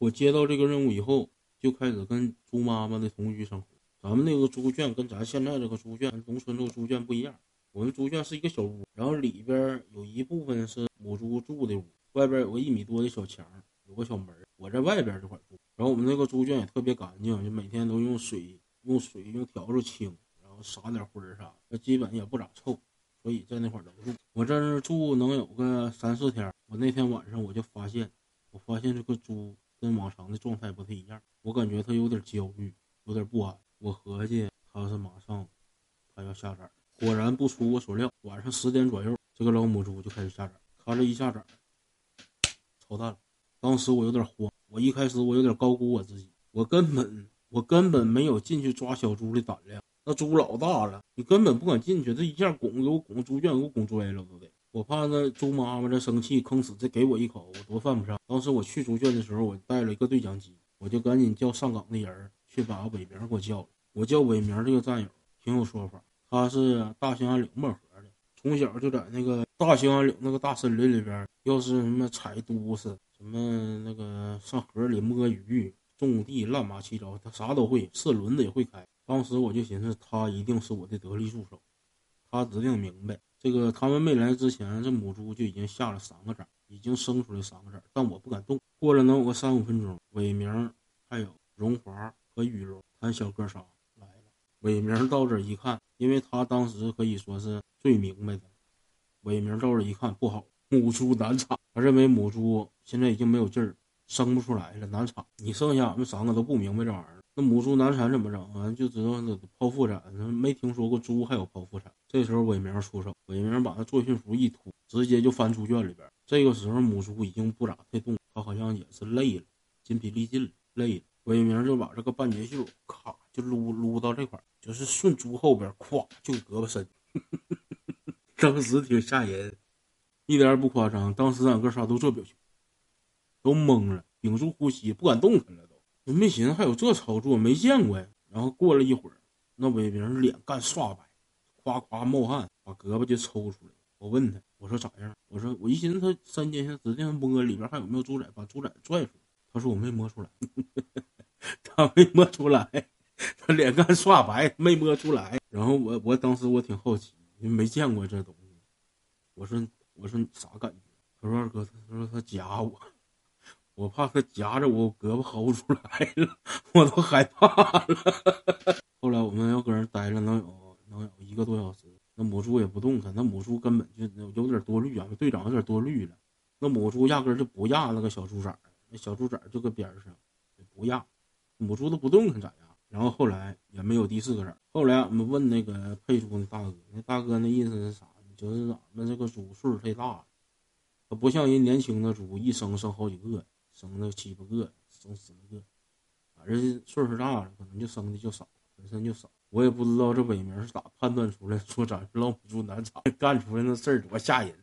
我接到这个任务以后，就开始跟猪妈妈的同居生活。咱们那个猪圈跟咱现在这个猪圈，农村这个猪圈不一样。我们猪圈是一个小屋，然后里边有一部分是母猪住的屋，外边有个一米多的小墙，有个小门。我在外边这块住，然后我们那个猪圈也特别干净，就每天都用水、用水、用笤帚清，然后撒点灰啥，那基本也不咋臭，所以在那块能住。我在那住能有个三四天，我那天晚上我就发现，我发现这个猪跟往常的状态不太一样，我感觉它有点焦虑，有点不安。我合计它是马上它要下崽。果然不出我所料，晚上十点左右，这个老母猪就开始下崽。它这一下崽，操蛋了！当时我有点慌，我一开始我有点高估我自己，我根本我根本没有进去抓小猪的胆量。那猪老大了，你根本不敢进去，这一下拱给我拱猪圈给我拱拽了都得。我怕那猪妈妈这生气坑死，再给我一口，我多犯不上。当时我去猪圈的时候，我带了一个对讲机，我就赶紧叫上岗的人去把伟明给我叫了。我叫伟明这个战友挺有说法。他是大兴安岭漠河的，从小就在那个大兴安岭那个大森林里边，要是什么采都是什么那个上河里摸鱼、种地，乱八七糟，他啥都会，四轮子也会开。当时我就寻思，他一定是我的得力助手，他指定明白。这个他们没来之前，这母猪就已经下了三个崽，已经生出来三个崽，但我不敢动。过了能有个三五分钟，伟明还有荣华和雨柔，他小哥仨。伟明到这一看，因为他当时可以说是最明白的。伟明到这一看不好，母猪难产，他认为母猪现在已经没有劲儿，生不出来了，难产。你剩下俺们三个都不明白这玩意儿，母猪难产怎么整啊？就知道剖腹产，没听说过猪还有剖腹产。这时候伟明出手，伟明把那作训服一脱，直接就翻猪圈里边。这个时候母猪已经不咋太动，它好像也是累了，筋疲力尽了，累了。伟明就把这个半截袖咔就撸撸到这块。就是顺猪后边，咵就胳膊伸，当时挺吓人，一点也不夸张。当时俺哥仨都这表情，都懵了，屏住呼吸，不敢动弹了，都没寻思还有这操作，没见过呀。然后过了一会儿，那伟明脸干刷白，夸夸冒汗，把胳膊就抽出来。我问他，我说咋样？我说我一寻思他三尖下指定摸里边还有没有猪仔，把猪仔拽出来。他说我没摸出来，他没摸出来。他脸干刷白，没摸出来。然后我我当时我挺好奇，因为没见过这东西。我说我说你啥感觉？他说二哥，他说他夹我，我怕他夹着我胳膊薅不出来了，我都害怕了。后来我们要搁那待了能有能有一个多小时，那母猪也不动弹，那母猪根本就有点多虑啊，队长有点多虑了。那母猪压根就不压那个小猪崽那小猪崽就搁边上，不压，母猪都不动弹咋样？然后后来也没有第四个崽后来俺们问那个配猪的大哥，那大哥那意思是啥？就是俺们这个猪岁数太大了，不像人年轻的猪一生生好几个，生了七八个，生十来个。反正岁数大了，可能就生的就少，本身就少。我也不知道这伟明是咋判断出来，说咱是老母猪难产，干出来那事儿多吓人。